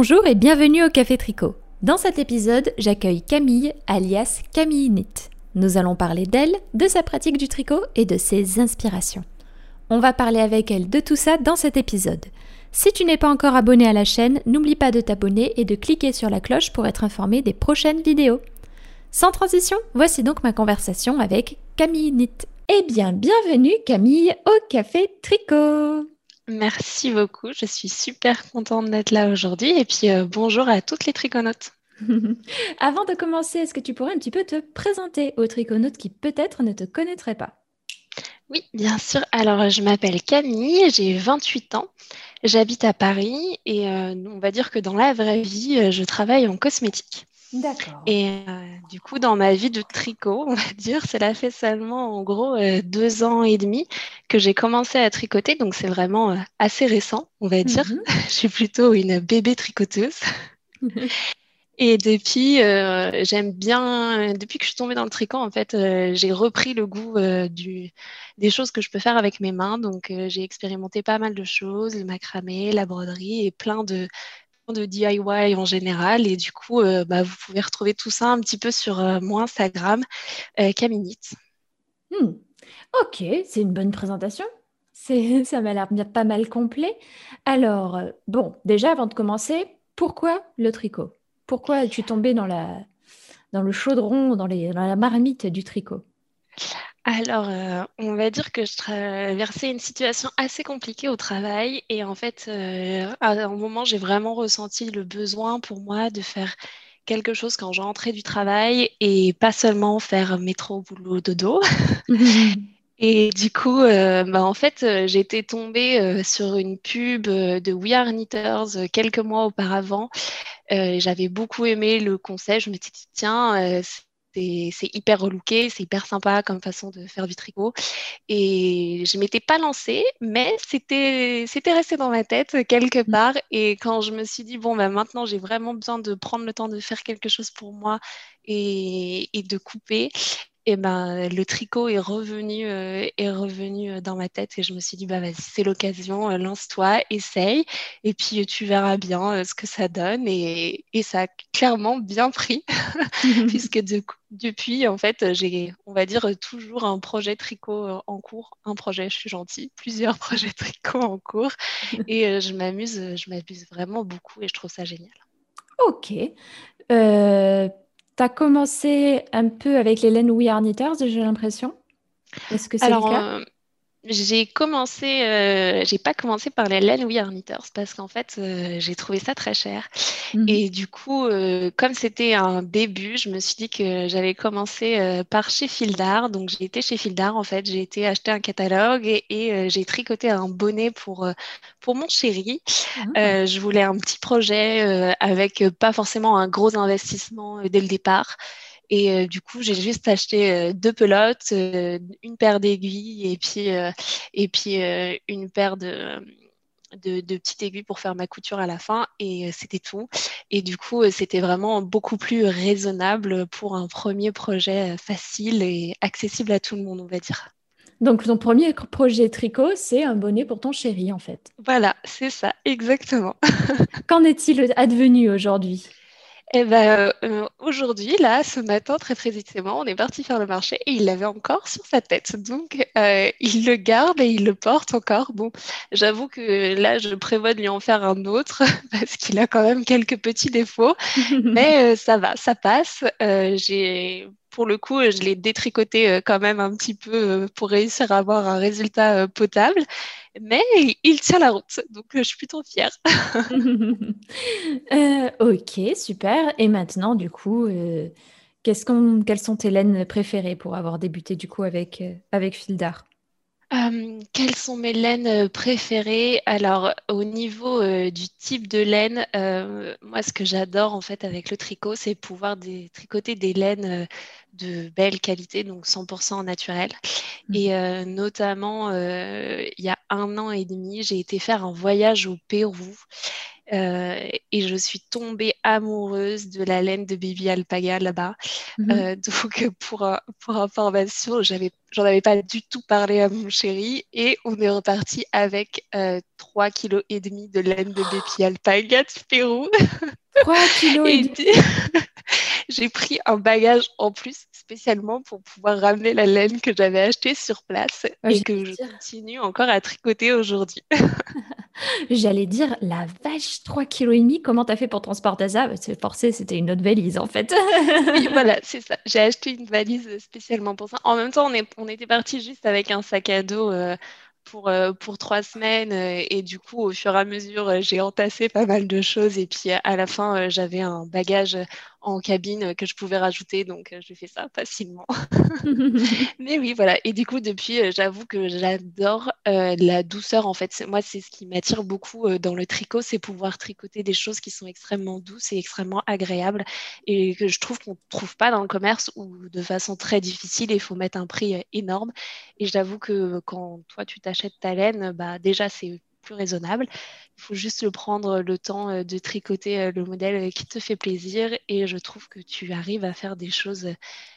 Bonjour et bienvenue au Café Tricot. Dans cet épisode, j'accueille Camille, alias Camille Knit. Nous allons parler d'elle, de sa pratique du tricot et de ses inspirations. On va parler avec elle de tout ça dans cet épisode. Si tu n'es pas encore abonné à la chaîne, n'oublie pas de t'abonner et de cliquer sur la cloche pour être informé des prochaines vidéos. Sans transition, voici donc ma conversation avec Camille Knit. Eh bien, bienvenue Camille au Café Tricot. Merci beaucoup, je suis super contente d'être là aujourd'hui et puis euh, bonjour à toutes les triconautes. Avant de commencer, est-ce que tu pourrais un petit peu te présenter aux triconautes qui peut-être ne te connaîtraient pas? Oui, bien sûr. Alors, je m'appelle Camille, j'ai 28 ans, j'habite à Paris et euh, on va dire que dans la vraie vie, euh, je travaille en cosmétique. D'accord. Et euh, du coup, dans ma vie de tricot, on va dire, cela fait seulement en gros euh, deux ans et demi que j'ai commencé à tricoter. Donc, c'est vraiment euh, assez récent, on va dire. Mhm. Je suis plutôt une bébé tricoteuse. Et depuis, j'aime bien, depuis que je suis tombée dans le tricot, en fait, j'ai repris le goût du, des choses que je peux faire avec mes mains. Donc, j'ai expérimenté pas mal de choses, le macramé, la broderie et plein de de DIY en général. Et du coup, euh, bah, vous pouvez retrouver tout ça un petit peu sur euh, mon Instagram, euh. Hmm. Ok, c'est une bonne présentation. Ça m'a l'air pas mal complet. Alors, euh, bon, déjà avant de commencer, pourquoi le tricot? Pourquoi es-tu tombée dans, le chaudron, dans la marmite du tricot? Alors, euh, on va dire que je traversais une situation assez compliquée au travail et en fait, euh, à un moment, j'ai vraiment ressenti le besoin pour moi de faire quelque chose quand je rentrais du travail et pas seulement faire métro, boulot, dodo. Et du coup, euh, bah, en fait, j'étais tombée sur une pub de We Are Knitters quelques mois auparavant. J'avais beaucoup aimé le concept. Je m'étais dit, tiens, c'est hyper relooké, c'est hyper sympa comme façon de faire du tricot. Et je m'étais pas lancée, mais c'était c'était resté dans ma tête quelque part. Et quand je me suis dit, bon, bah, maintenant, j'ai vraiment besoin de prendre le temps de faire quelque chose pour moi et, et de couper. Et ben, le tricot est revenu, euh, est revenu euh, dans ma tête et je me suis dit, bah, vas-y, c'est l'occasion, euh, lance-toi, essaye et puis tu verras bien ce que ça donne. Et, et ça a clairement bien pris puisque de- depuis, en fait, j'ai, on va dire, toujours un projet tricot en cours. Un projet, je suis gentille, plusieurs projets tricot en cours et je m'amuse, je m'amuse vraiment beaucoup et je trouve ça génial. Ok. Euh, tu as commencé un peu avec les laines We Are Knitters, j'ai l'impression. Est-ce que c'est le cas? J'ai commencé, euh, j'ai pas commencé par les laines We Are Knitters parce qu'en fait, euh, j'ai trouvé ça très cher. Mhm. Et du coup, euh, comme c'était un début, je me suis dit que j'allais commencer euh, par chez Fildar. Donc, j'ai été chez Fildar, en fait, j'ai été acheter un catalogue et, et, j'ai tricoté un bonnet pour, pour mon chéri. Ah. Je voulais un petit projet avec pas forcément un gros investissement dès le départ. Et euh, du coup, j'ai juste acheté euh, deux pelotes, euh, une paire d'aiguilles et puis, et puis une paire de, de, de petites aiguilles pour faire ma couture à la fin. Et c'était tout. Et du coup, c'était vraiment beaucoup plus raisonnable pour un premier projet facile et accessible à tout le monde, on va dire. Donc, ton premier projet tricot, c'est un bonnet pour ton chéri, en fait. Voilà, c'est ça, exactement. Qu'en est-il advenu aujourd'hui? Eh ben, euh, aujourd'hui, là, ce matin, très précisément, on est parti faire le marché et il l'avait encore sur sa tête. Donc, euh, il le garde et il le porte encore. Bon, j'avoue que là, je prévois de lui en faire un autre parce qu'il a quand même quelques petits défauts, mais euh, ça va, ça passe. Euh, j'ai, pour le coup, je l'ai détricoté euh, quand même un petit peu euh, pour réussir à avoir un résultat euh, potable, mais il, tient la route. Donc, je suis plutôt fière. Ok, super. Et maintenant, du coup, euh, qu'est-ce qu'on, quelles sont tes laines préférées pour avoir débuté du coup avec, avec Fildar? Euh, quelles sont mes laines euh, préférées? Alors, au niveau euh, du type de laine, euh, moi, ce que j'adore en fait avec le tricot, c'est pouvoir des- tricoter des laines de belle qualité, donc 100% naturelles. Et euh, notamment, il y a un an et demi, j'ai été faire un voyage au Pérou et je suis tombée amoureuse de la laine de Baby Alpaga là-bas. Mhm. donc, pour, pour information, j'en avais pas du tout parlé à mon chéri et on est reparti avec 3 kg et demi de laine de Baby Alpaga de Pérou. 3 kg et demi j'ai pris un bagage en plus spécialement pour pouvoir ramener la laine que j'avais achetée sur place et que je continue encore à tricoter aujourd'hui. J'allais dire, la vache, 3 kg comment t'as fait pour transporter ça? C'est forcé, c'était une autre valise en fait. oui, voilà, c'est ça. J'ai acheté une valise spécialement pour ça. En même temps, on, est, on était parti juste avec un sac à dos euh, pour, euh, pour trois semaines. Euh, et du coup, au fur et à mesure, j'ai entassé pas mal de choses. Et puis à la fin, j'avais un bagage en cabine que je pouvais rajouter. Donc, j'ai fait ça facilement. Mais oui, voilà. Et du coup, depuis, j'avoue que j'adore la douceur. En fait, moi, c'est ce qui m'attire beaucoup dans le tricot, c'est pouvoir tricoter des choses qui sont extrêmement douces et extrêmement agréables et que je trouve qu'on ne trouve pas dans le commerce ou de façon très difficile. Il faut mettre un prix énorme. Et j'avoue que quand toi, tu t'achètes ta laine, bah, déjà, c'est plus raisonnable. Il faut juste prendre le temps euh, de tricoter euh, le modèle qui te fait plaisir et je trouve que tu arrives à faire des choses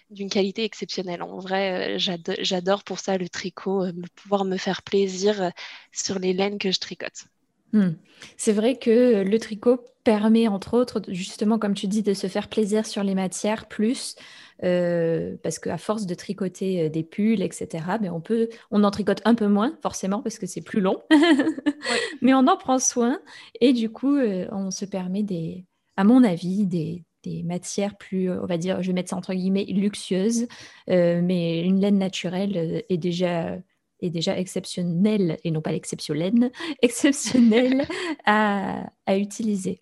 d'une qualité exceptionnelle. En vrai, euh, j'adore pour ça le tricot, pouvoir me faire plaisir sur les laines que je tricote. Hmm. C'est vrai que le tricot permet, entre autres, justement, comme tu dis, de se faire plaisir sur les matières plus, euh, parce qu'à force de tricoter euh, des pulls, etc., mais ben, on peut, on en tricote un peu moins, forcément, parce que c'est plus long, mais on en prend soin, et du coup, euh, on se permet des, à mon avis, des, des matières plus, on va dire, je vais mettre ça entre guillemets, luxueuses, mais une laine naturelle est déjà est déjà exceptionnelle, et non pas l'exceptionnelle, exceptionnelle à, à utiliser.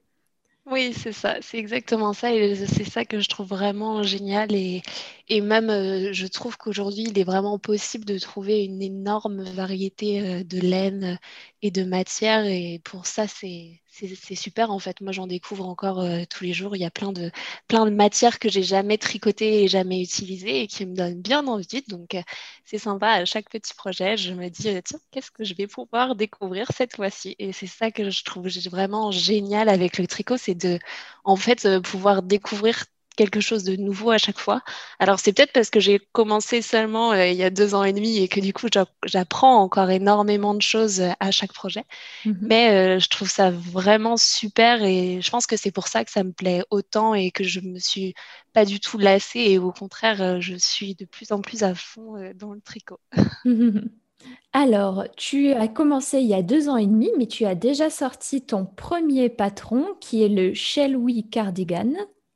Oui, c'est ça, c'est exactement ça, et c'est ça que je trouve vraiment génial. Et, et même, euh, je trouve qu'aujourd'hui, il est vraiment possible de trouver une énorme variété euh, de laine et de matières, et pour ça, c'est c'est super en fait. Moi, j'en découvre encore euh, tous les jours. Il y a plein de, plein de matières que j'ai jamais tricotées et jamais utilisées et qui me donnent bien envie. Donc, euh, c'est sympa. À chaque petit projet, je me dis, euh, tiens, qu'est-ce que je vais pouvoir découvrir cette fois-ci? Et c'est ça que je trouve vraiment génial avec le tricot, c'est de, en fait, pouvoir découvrir quelque chose de nouveau à chaque fois. Alors c'est peut-être parce que j'ai commencé seulement euh, il y a deux ans et demi et que du coup j'apprends encore énormément de choses euh, à chaque projet. Mhm. Mais euh, je trouve ça vraiment super et je pense que c'est pour ça que ça me plaît autant et que je me suis pas du tout lassée et au contraire je suis de plus en plus à fond dans le tricot. Alors, tu as commencé il y a deux ans et demi, mais tu as déjà sorti ton premier patron qui est le Shell Cardigan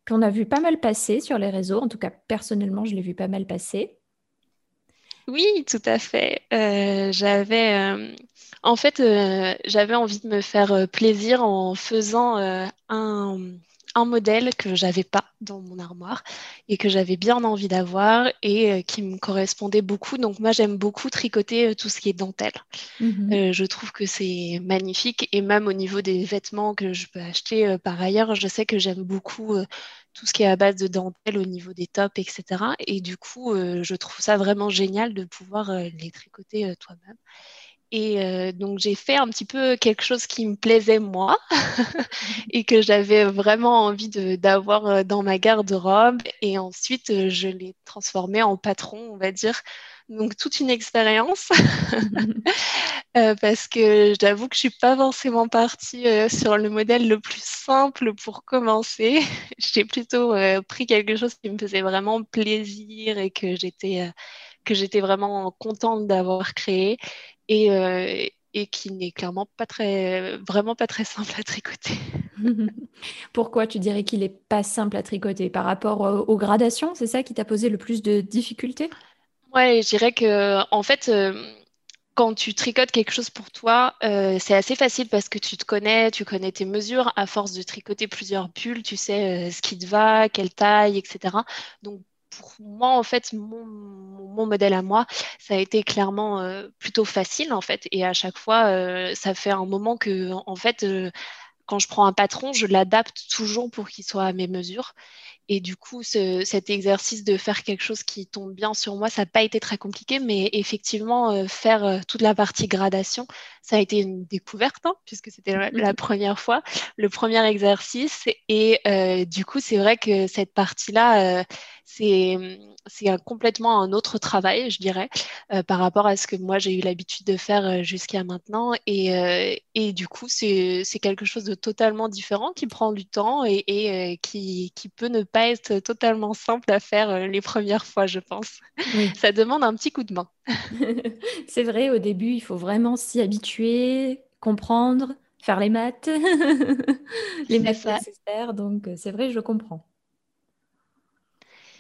qu'on a vu pas mal passer sur les réseaux. En tout cas, personnellement, je l'ai vu pas mal passer. Oui, tout à fait. Euh, j'avais, euh, en fait, euh, j'avais envie de me faire plaisir en faisant un, un modèle que j'avais pas dans mon armoire et que j'avais bien envie d'avoir et euh, qui me correspondait beaucoup. Donc moi j'aime beaucoup tricoter euh, tout ce qui est dentelle. Mhm. Euh, je trouve que c'est magnifique et même au niveau des vêtements que je peux acheter par ailleurs, je sais que j'aime beaucoup tout ce qui est à base de dentelle au niveau des tops, etc. Et du coup, je trouve ça vraiment génial de pouvoir les tricoter toi-même. Et euh, donc, j'ai fait un petit peu quelque chose qui me plaisait moi et que j'avais vraiment envie d'avoir euh, dans ma garde-robe. Et ensuite, euh, je l'ai transformé en patron, on va dire. Donc, toute une expérience. parce que j'avoue que je suis pas forcément partie sur le modèle le plus simple pour commencer. J'ai plutôt pris quelque chose qui me faisait vraiment plaisir et que j'étais que j'étais vraiment contente d'avoir créé et, euh, et qui n'est clairement pas très, vraiment pas très simple à tricoter. Pourquoi tu dirais qu'il n'est pas simple à tricoter? Par rapport aux gradations, c'est ça qui t'a posé le plus de difficultés? Ouais, je dirais que en fait, euh, quand tu tricotes quelque chose pour toi, euh, c'est assez facile parce que tu te connais, tu connais tes mesures. À force de tricoter plusieurs pulls, tu sais ce qui te va, quelle taille, etc. Donc pour moi, en fait, mon, modèle à moi, ça a été clairement euh, plutôt facile, en fait. Et à chaque fois, euh, ça fait un moment que, en fait, euh, quand je prends un patron, je l'adapte toujours pour qu'il soit à mes mesures. Et du coup, cet exercice de faire quelque chose qui tombe bien sur moi, ça n'a pas été très compliqué, mais effectivement, euh, faire euh, toute la partie gradation, ça a été une découverte, hein, puisque c'était la, première fois, le premier exercice. Et euh, du coup, c'est vrai que cette partie-là, c'est complètement un autre travail, je dirais, par rapport à ce que moi j'ai eu l'habitude de faire jusqu'à maintenant. Et, et, du coup, c'est quelque chose de totalement différent qui prend du temps et, et qui, qui, peut ne pas être totalement simple à faire euh, les premières fois, je pense. Ça demande un petit coup de main. c'est vrai, au début, il faut vraiment s'y habituer, comprendre, faire les maths, les maths nécessaires. Donc, euh, c'est vrai, je comprends.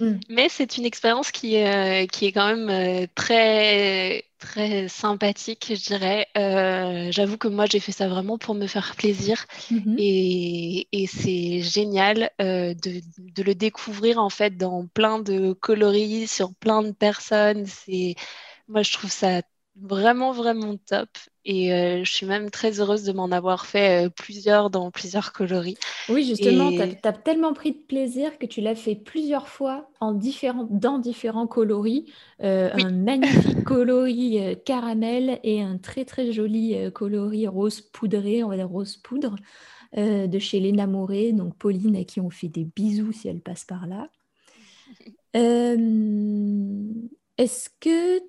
Mm. Mais c'est une expérience qui, euh, qui est quand même euh, très, très sympathique, je dirais. Euh, j'avoue que moi, j'ai fait ça vraiment pour me faire plaisir. Mm-hmm. Et, et c'est génial de, de, le découvrir en fait dans plein de coloris, sur plein de personnes. C'est, moi, je trouve ça vraiment, vraiment top. Et euh, je suis même très heureuse de m'en avoir fait euh, plusieurs dans plusieurs coloris. Oui, justement, tu as, tellement pris de plaisir que tu l'as fait plusieurs fois en différents, dans différents coloris. Euh, un magnifique coloris caramel et un très, très joli coloris rose poudré, on va dire rose poudre, de chez Léna Moré, donc Pauline, à qui on fait des bisous si elle passe par là. Est-ce que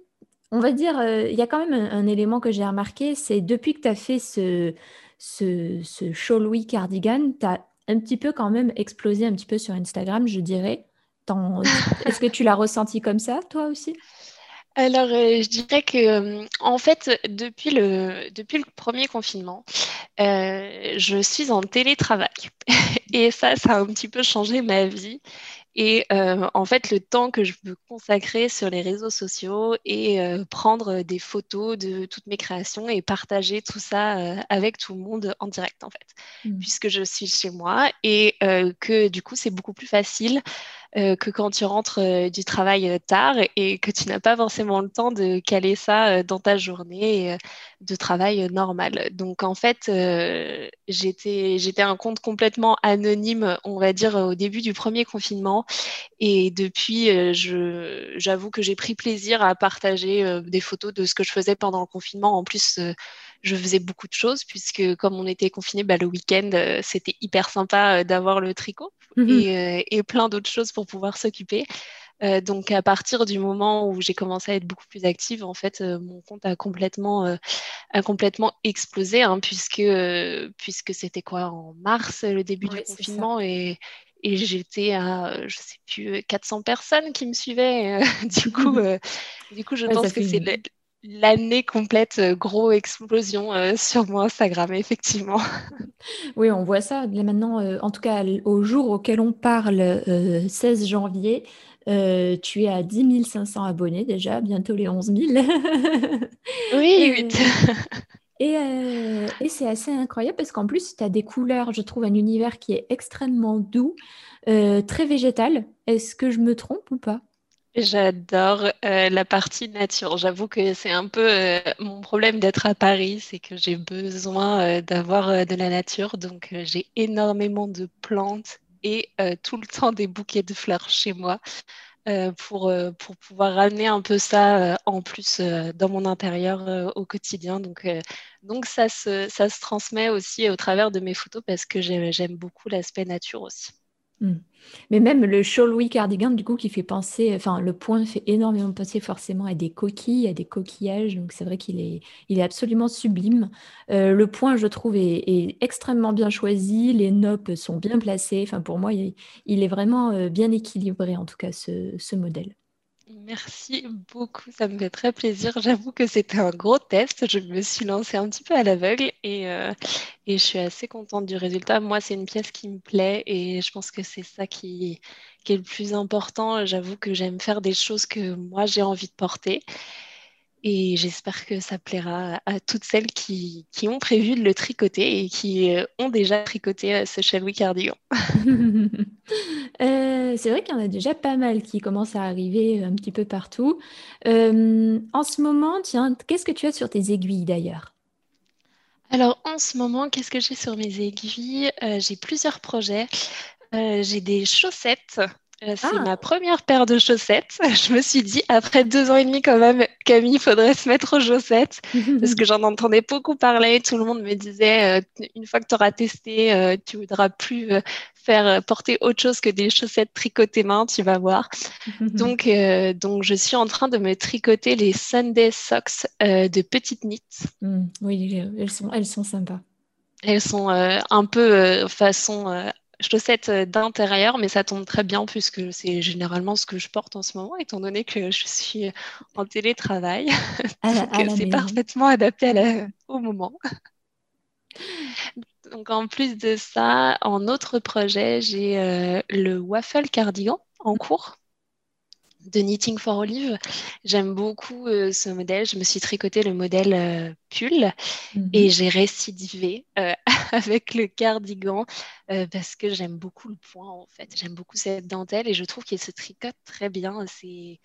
on va dire, euh, il y a quand même un, élément que j'ai remarqué, c'est depuis que tu as fait ce, ce, ce Louis cardigan, tu as un petit peu quand même explosé un petit peu sur Instagram, je dirais. Est-ce que tu l'as ressenti comme ça, toi aussi? Alors, euh, je dirais que, euh, en fait, depuis le, depuis le premier confinement, je suis en télétravail. Et ça, ça a un petit peu changé ma vie. Et euh, en fait, le temps que je veux consacrer sur les réseaux sociaux et euh, prendre des photos de toutes mes créations et partager tout ça euh, avec tout le monde en direct, en fait, mmh. puisque je suis chez moi et que du coup, c'est beaucoup plus facile euh, que quand tu rentres euh, du travail euh, tard et que tu n'as pas forcément le temps de caler ça dans ta journée de travail normal. Donc en fait, j'étais, un compte complètement anonyme, on va dire, au début du premier confinement. Et depuis, j'avoue que j'ai pris plaisir à partager des photos de ce que je faisais pendant le confinement. En plus, je faisais beaucoup de choses puisque comme on était confiné, bah, le week-end, c'était hyper sympa d'avoir le tricot. Mhm. Euh, et, plein d'autres choses pour pouvoir s'occuper. Euh, donc à partir du moment où j'ai commencé à être beaucoup plus active, en fait, euh, mon compte a complètement, a complètement explosé, hein, puisque, puisque c'était quoi en mars, le début du confinement, et, et j'étais à, je sais plus, 400 personnes qui me suivaient. du coup, du coup, je pense que c'est l'année complète, euh, gros explosion euh, sur mon Instagram, effectivement. Oui, on voit ça. maintenant, euh, en tout cas, au jour auquel on parle, 16 janvier, tu es à 10 500 abonnés déjà, bientôt les 11 000. oui, Et, et c'est assez incroyable parce qu'en plus, tu as des couleurs, je trouve un univers qui est extrêmement doux, très végétal. Est-ce que je me trompe ou pas? J'adore euh, la partie nature. J'avoue que c'est un peu euh, mon problème d'être à Paris, c'est que j'ai besoin euh, d'avoir de la nature. Donc j'ai énormément de plantes et tout le temps des bouquets de fleurs chez moi pour, pour pouvoir ramener un peu ça en plus dans mon intérieur au quotidien. Donc, donc ça, se, ça se transmet aussi au travers de mes photos parce que j'aime beaucoup l'aspect nature aussi. Hmm. Mais même le Louis cardigan, du coup, qui fait penser, enfin, le point fait énormément penser forcément à des coquilles, à des coquillages. Donc, c'est vrai qu'il est, il est absolument sublime. Euh, le point, je trouve, est, extrêmement bien choisi. Les noppes sont bien placées. Enfin, pour moi, il, est vraiment euh, bien équilibré, en tout cas, ce modèle. Merci beaucoup, ça me fait très plaisir. J'avoue que c'était un gros test. Je me suis lancée un petit peu à l'aveugle et, euh, je suis assez contente du résultat. Moi, c'est une pièce qui me plaît et je pense que c'est ça qui est le plus important. J'avoue que j'aime faire des choses que moi j'ai envie de porter. Et j'espère que ça plaira à toutes celles qui, ont prévu de le tricoter et qui euh, ont déjà tricoté euh, ce Shall cardigan. Euh, c'est vrai qu'il y en a déjà pas mal qui commencent à arriver un petit peu partout. en ce moment, tiens, qu'est-ce que tu as sur tes aiguilles d'ailleurs? Alors en ce moment, qu'est-ce que j'ai sur mes aiguilles? J'ai plusieurs projets. j'ai des chaussettes c'est ah. ma première paire de chaussettes. Je me suis dit, après deux ans et demi quand même, Camille, il faudrait se mettre aux chaussettes parce que j'en entendais beaucoup parler. Tout le monde me disait, euh, une fois que tu auras testé, euh, tu voudras plus faire porter autre chose que des chaussettes tricotées main, tu vas voir. donc, donc, je suis en train de me tricoter les Sunday Socks de petites knits. Mmh, oui, elles sont, elles sont sympas. Elles sont un peu façon chaussettes euh, d'intérieur, mais ça tombe très bien puisque c'est généralement ce que je porte en ce moment, étant donné que je suis en télétravail. c'est parfaitement adapté au moment. Donc en plus de ça, en autre projet, j'ai euh, le waffle cardigan en cours de Knitting for Olive. J'aime beaucoup euh, ce modèle. Je me suis tricoté le modèle euh, pull et mhm. j'ai récidivé euh, avec le cardigan parce que j'aime beaucoup le point en fait. J'aime beaucoup cette dentelle et je trouve qu'il se tricote très bien. C'est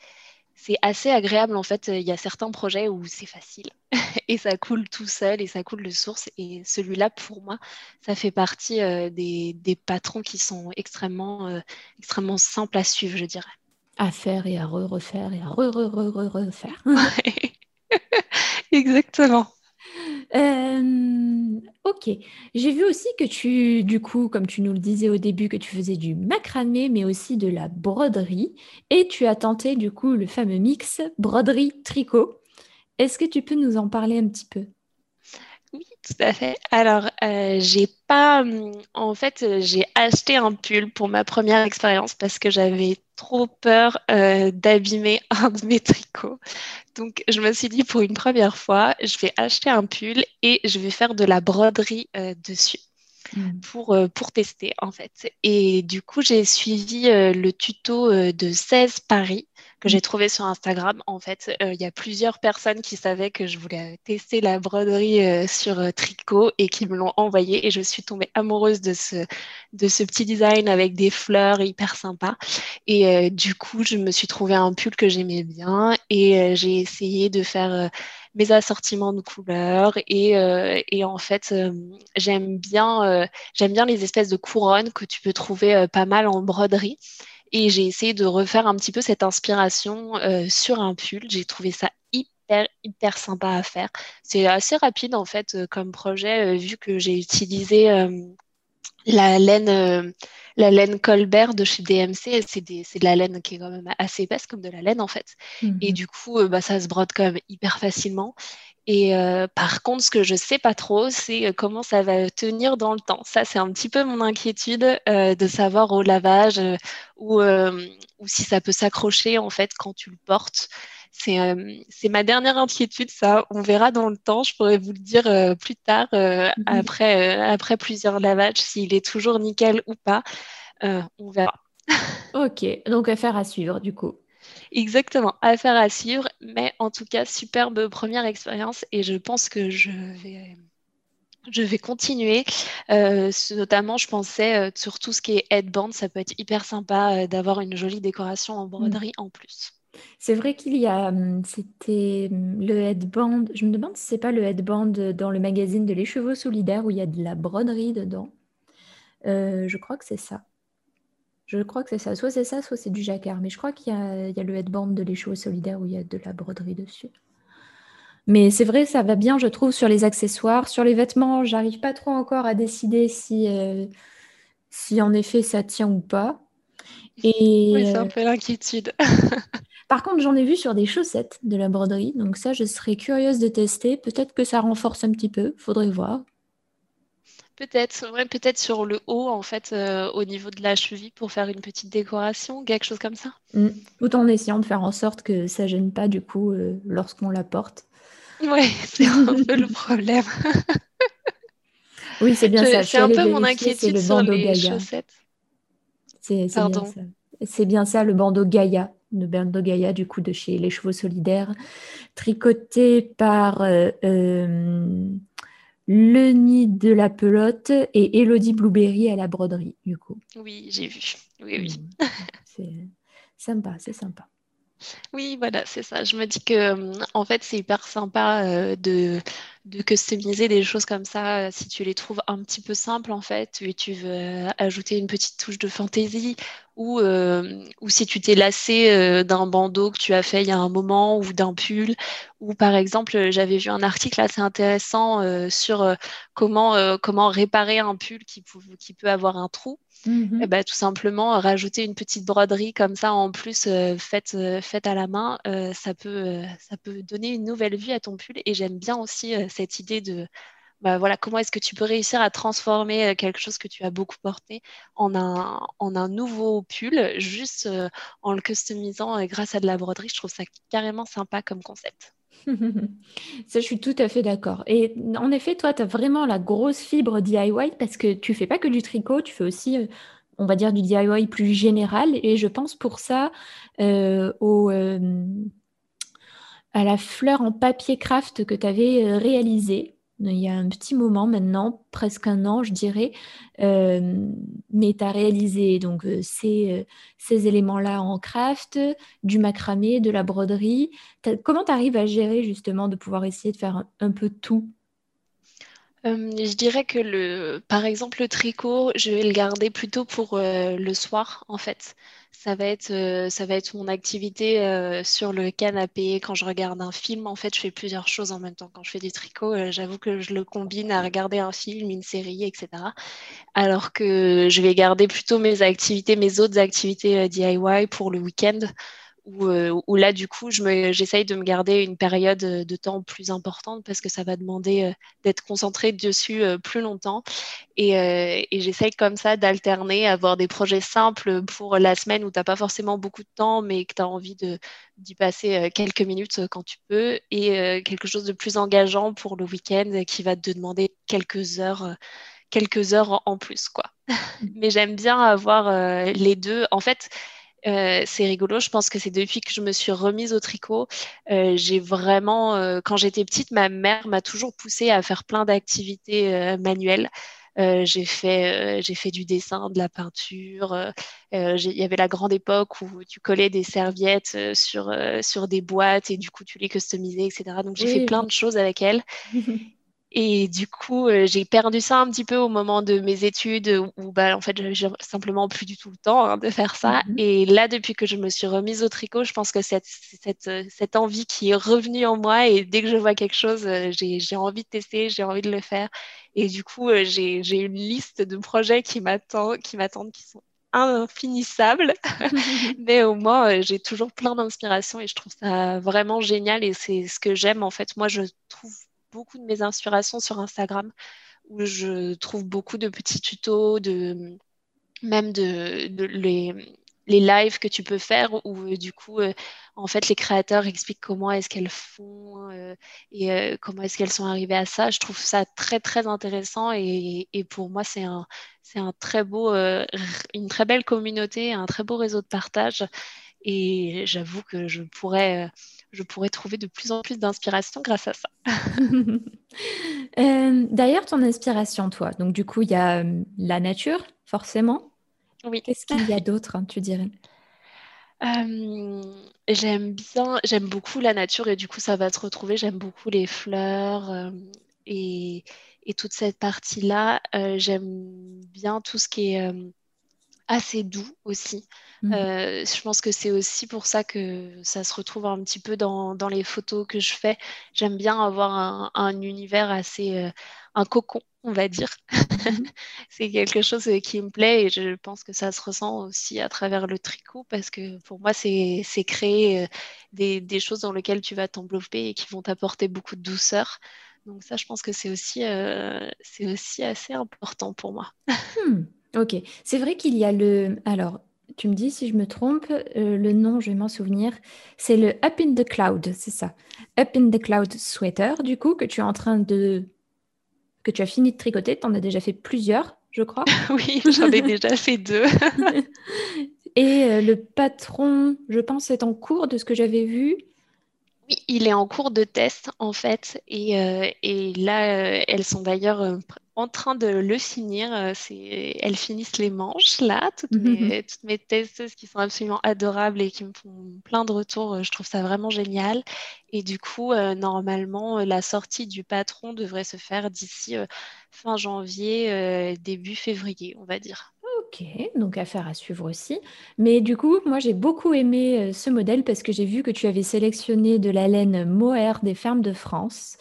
c'est assez agréable en fait. Il y a certains projets où c'est facile et ça coule tout seul et ça coule de source. Et celui-là, pour moi, ça fait partie des, des, patrons qui sont extrêmement, extrêmement simples à suivre, je dirais à faire et à re-refaire et à re-re-re-refaire. Exactement. Euh, ok. J'ai vu aussi que tu, du coup, comme tu nous le disais au début, que tu faisais du macramé, mais aussi de la broderie. Et tu as tenté, du coup, le fameux mix broderie-tricot. Est-ce que tu peux nous en parler un petit peu? Oui, tout à fait. Alors, euh, j'ai pas. Hum, en fait, j'ai acheté un pull pour ma première expérience parce que j'avais trop peur euh, d'abîmer un de mes tricots. Donc, je me suis dit pour une première fois, je vais acheter un pull et je vais faire de la broderie euh, dessus. Hmm. Pour, pour tester en fait. Et du coup, j'ai suivi le tuto de 16 paris que j'ai trouvé sur Instagram. En fait, euh, il y a plusieurs personnes qui savaient que je voulais tester la broderie euh, sur euh, tricot et qui me l'ont envoyé. Et je suis tombée amoureuse de ce, de ce petit design avec des fleurs hyper sympa. Et du coup, je me suis trouvé un pull que j'aimais bien et j'ai essayé de faire mes assortiments de couleurs et, et en fait j'aime bien j'aime bien les espèces de couronnes que tu peux trouver pas mal en broderie et j'ai essayé de refaire un petit peu cette inspiration euh, sur un pull. J'ai trouvé ça hyper, hyper sympa à faire. C'est assez rapide en fait euh, comme projet, euh, vu que j'ai utilisé la laine, la laine Colbert de chez DMC. C'est de la laine qui est quand même assez épaisse, comme de la laine en fait. Et mhm. du coup, bah, ça se brode quand même hyper facilement. Et euh, par contre, ce que je ne sais pas trop, c'est euh, comment ça va tenir dans le temps. Ça, c'est un petit peu mon inquiétude euh, de savoir au lavage ou, ou, si ça peut s'accrocher en fait quand tu le portes. C'est ma dernière inquiétude, ça. On verra dans le temps. Je pourrais vous le dire plus tard, mhm. après, après plusieurs lavages, s'il est toujours nickel ou pas. on verra. ok, donc affaire à suivre du coup. Exactement, affaire à suivre, mais en tout cas, superbe première expérience et je pense que je vais, je vais continuer. Euh, notamment, je pensais euh, sur tout ce qui est headband, ça peut être hyper sympa euh, d'avoir une jolie décoration en broderie en plus. C'est vrai qu'il y a, c'était le headband, je me demande si c'est pas le headband dans le magazine de Les Chevaux Solidaires où il y a de la broderie dedans. je crois que c'est ça. Je crois que c'est ça. Soit c'est ça, soit c'est du jacquard. Mais je crois qu'il y, a, le headband de l'écho solidaire où il y a de la broderie dessus. Mais c'est vrai, ça va bien, je trouve, sur les accessoires. Sur les vêtements, j'arrive pas trop encore à décider si, euh, si en effet ça tient ou pas. Et, oui, c'est un euh, peu l'inquiétude. Par contre, j'en ai vu sur des chaussettes de la broderie. Donc ça, je serais curieuse de tester. Peut-être que ça renforce un petit peu. Faudrait voir. Peut-être, peut-être sur le haut, en fait, euh, au niveau de la cheville pour faire une petite décoration, quelque chose comme ça. Mm. Tout en essayant de faire en sorte que ça gêne pas du coup euh, lorsqu'on la porte. Oui, c'est un peu le problème. oui, c'est bien ça. C'est un peu mon inquiétude le sur les Gaia. chaussettes. C'est bien ça. C'est bien ça, le bandeau Gaia, le bandeau Gaia du coup de chez Les Chevaux Solidaires, tricoté par euh, le nid de la pelote et Elodie Blueberry à la broderie, du coup. Oui, j'ai vu. Oui, oui. Mm. c'est sympa, c'est sympa. Oui, voilà, c'est ça. Je me dis que, en fait, c'est hyper sympa euh, de, de customiser des choses comme ça euh, si tu les trouves un petit peu simples en fait et tu veux ajouter une petite touche de fantaisie ou, euh, ou si tu t'es lassé euh, d'un bandeau que tu as fait il y a un moment ou d'un pull ou par exemple j'avais vu un article assez intéressant sur comment, comment réparer un pull qui peut avoir un trou Mmh bah, tout simplement, rajouter une petite broderie comme ça en plus, faite, faite, à la main, ça, peut, ça peut donner une nouvelle vie à ton pull. Et j'aime bien aussi cette idée de bah, voilà, comment est-ce que tu peux réussir à transformer quelque chose que tu as beaucoup porté en un, en un nouveau pull, juste en le customisant grâce à de la broderie. Je trouve ça carrément sympa comme concept. Ça, je suis tout à fait d'accord. Et en effet, toi, tu as vraiment la grosse fibre DIY parce que tu fais pas que du tricot, tu fais aussi, euh, on va dire, du DIY plus général. Et je pense pour ça euh, euh, à la fleur en papier craft que tu avais réalisée il y a un petit moment maintenant, presque un an, je dirais, euh, mais tu as réalisé donc, euh, ces, euh, ces éléments-là en craft, du macramé, de la broderie. Comment tu arrives à gérer justement de pouvoir essayer de faire un, peu tout? Je dirais que le, par exemple, le tricot, je vais le garder plutôt pour le soir, en fait ça va être, euh, ça va être mon activité euh, sur le canapé. Quand je regarde un film, en fait, je fais plusieurs choses en même temps. Quand je fais des tricots, euh, j'avoue que je le combine à regarder un film, une série, etc. Alors que je vais garder plutôt mes activités, mes autres activités DIY pour le week-end euh, où, là, du coup, j'essaye de me garder une période euh, de temps plus importante parce que ça va demander euh, d'être concentré dessus plus longtemps. Et, j'essaye comme ça d'alterner, avoir des projets simples pour la semaine où tu n'as pas forcément beaucoup de temps, mais que tu as envie d'y passer quelques minutes quand tu peux, et quelque chose de plus engageant pour le week-end qui va te demander quelques heures quelques heures en plus quoi. Mais j'aime bien avoir les deux. En fait, euh, c'est rigolo, je pense que c'est depuis que je me suis remise au tricot. Euh, j'ai vraiment, euh, quand j'étais petite, ma mère m'a toujours poussée à faire plein d'activités manuelles. j'ai fait, j'ai fait du dessin, de la peinture. il y avait la grande époque où tu collais des serviettes sur, sur des boîtes et du coup tu les customisais, etc. Donc j'ai fait plein de choses avec elle. Et du coup, euh, j'ai perdu ça un petit peu au moment de mes études où, bah, en fait, j'ai simplement plus du tout le temps hein, de faire ça. Mhm. Et là, depuis que je me suis remise au tricot, je pense que cette, cette, cette envie qui est revenue en moi et dès que je vois quelque chose, euh, j'ai envie de tester, j'ai envie de le faire. Et du coup, euh, j'ai une liste de projets qui m'attendent, qui m'attendent, qui sont infinissables. Mais au moins, j'ai toujours plein d'inspiration et je trouve ça vraiment génial. Et c'est ce que j'aime, en fait. Moi, je trouve beaucoup de mes inspirations sur Instagram où je trouve beaucoup de petits tutos, de, même de, les, les lives que tu peux faire où euh, du coup, euh, en fait, les créateurs expliquent comment est-ce qu'elles font euh, et comment est-ce qu'elles sont arrivées à ça. Je trouve ça très, très intéressant et, et pour moi, c'est un, un très beau, une très belle communauté, un très beau réseau de partage. Et j'avoue que je pourrais je pourrais trouver de plus en plus d'inspiration grâce à ça. Euh, d'ailleurs, ton inspiration, toi, donc du coup, il y a euh, la nature, forcément. Oui. Qu'est-ce qu'il y a d'autre, hein, tu dirais? Euh, J'aime bien, j'aime beaucoup la nature et du coup, ça va se retrouver. J'aime beaucoup les fleurs et, et, toute cette partie-là. j'aime bien tout ce qui est assez doux aussi. Mmh. Euh, je pense que c'est aussi pour ça que ça se retrouve un petit peu dans, dans les photos que je fais. J'aime bien avoir un, un univers assez, euh, un cocon, on va dire. Mmh. c'est quelque chose euh, qui me plaît et je pense que ça se ressent aussi à travers le tricot parce que pour moi, c'est créer des, des, choses dans lesquelles tu vas t'envelopper et qui vont t'apporter beaucoup de douceur. Donc ça, je pense que c'est aussi, c'est aussi assez important pour moi. Ok, c'est vrai qu'il y a le... Alors, tu me dis si je me trompe, euh, le nom, je vais m'en souvenir. C'est le Up in the Cloud, c'est ça. Up in the Cloud sweater, du coup, que tu es en train de... que tu as fini de tricoter. Tu en as déjà fait plusieurs, je crois. oui, j'en ai déjà fait deux. Et euh, le patron, je pense, est en cours de ce que j'avais vu. Oui, il est en cours de test en fait, et, euh, et là, euh, elles sont d'ailleurs euh, en train de le finir. c'est, elles finissent les manches là, toutes mes, toutes mes testeuses qui sont absolument adorables et qui me font plein de retours. Je trouve ça vraiment génial. Et du coup, euh, normalement, la sortie du patron devrait se faire d'ici euh, fin janvier, début février, on va dire. Ok, donc affaire à suivre aussi. Mais du coup, moi j'ai beaucoup aimé euh, ce modèle parce que j'ai vu que tu avais sélectionné de la laine mohair des fermes de France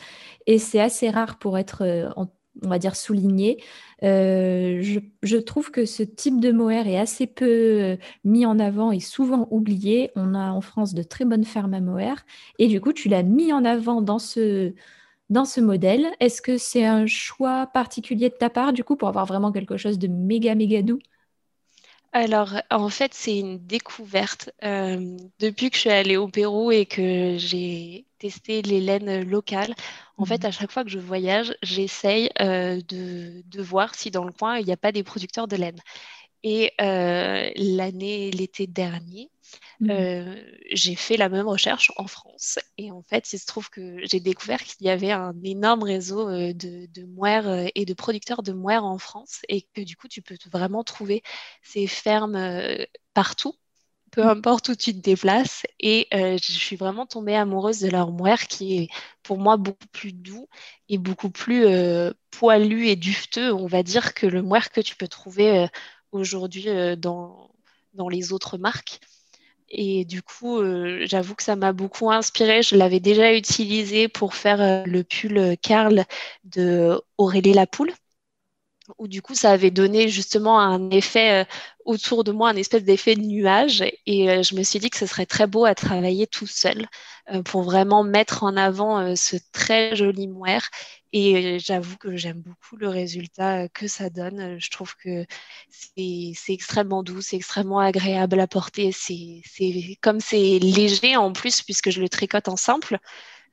et c'est assez rare pour être, euh, on va dire, souligné. Euh, je, trouve que ce type de mohair est assez peu mis en avant et souvent oublié. On a en France de très bonnes fermes à mohair et du coup, tu l'as mis en avant dans ce, dans ce modèle. Est-ce que c'est un choix particulier de ta part du coup pour avoir vraiment quelque chose de méga méga doux? Alors, en fait, c'est une découverte. Euh, depuis que je suis allée au Pérou et que j'ai testé les laines locales, en fait, Mhm. à chaque fois que je voyage, j'essaye euh, de, de voir si dans le coin, il n'y a pas des producteurs de laine. Et euh, l'année, l'été dernier, Mhm. euh, j'ai fait la même recherche en France. Et en fait, il se trouve que j'ai découvert qu'il y avait un énorme réseau euh, de, de moires euh, et de producteurs de moires en France et que du coup, tu peux vraiment trouver ces fermes partout, peu importe où tu te déplaces. Et euh, je suis vraiment tombée amoureuse de leur moire qui est pour moi beaucoup plus doux et beaucoup plus euh, poilu et dufteux, on va dire, que le moire que tu peux trouver euh, aujourd'hui dans, dans les autres marques. Et du coup, euh, j'avoue que ça m'a beaucoup inspirée. Je l'avais déjà utilisé pour faire euh, le pull Carl de Aurélie Lapoule, où du coup, ça avait donné justement un effet euh, autour de moi, un espèce d'effet de nuage. Et euh, je me suis dit que ce serait très beau à travailler tout seul euh, pour vraiment mettre en avant ce très joli mohair. Et j'avoue que j'aime beaucoup le résultat que ça donne. Je trouve que c'est extrêmement doux, c'est extrêmement agréable à porter. C'est- comme c'est léger en plus, puisque je le tricote en simple.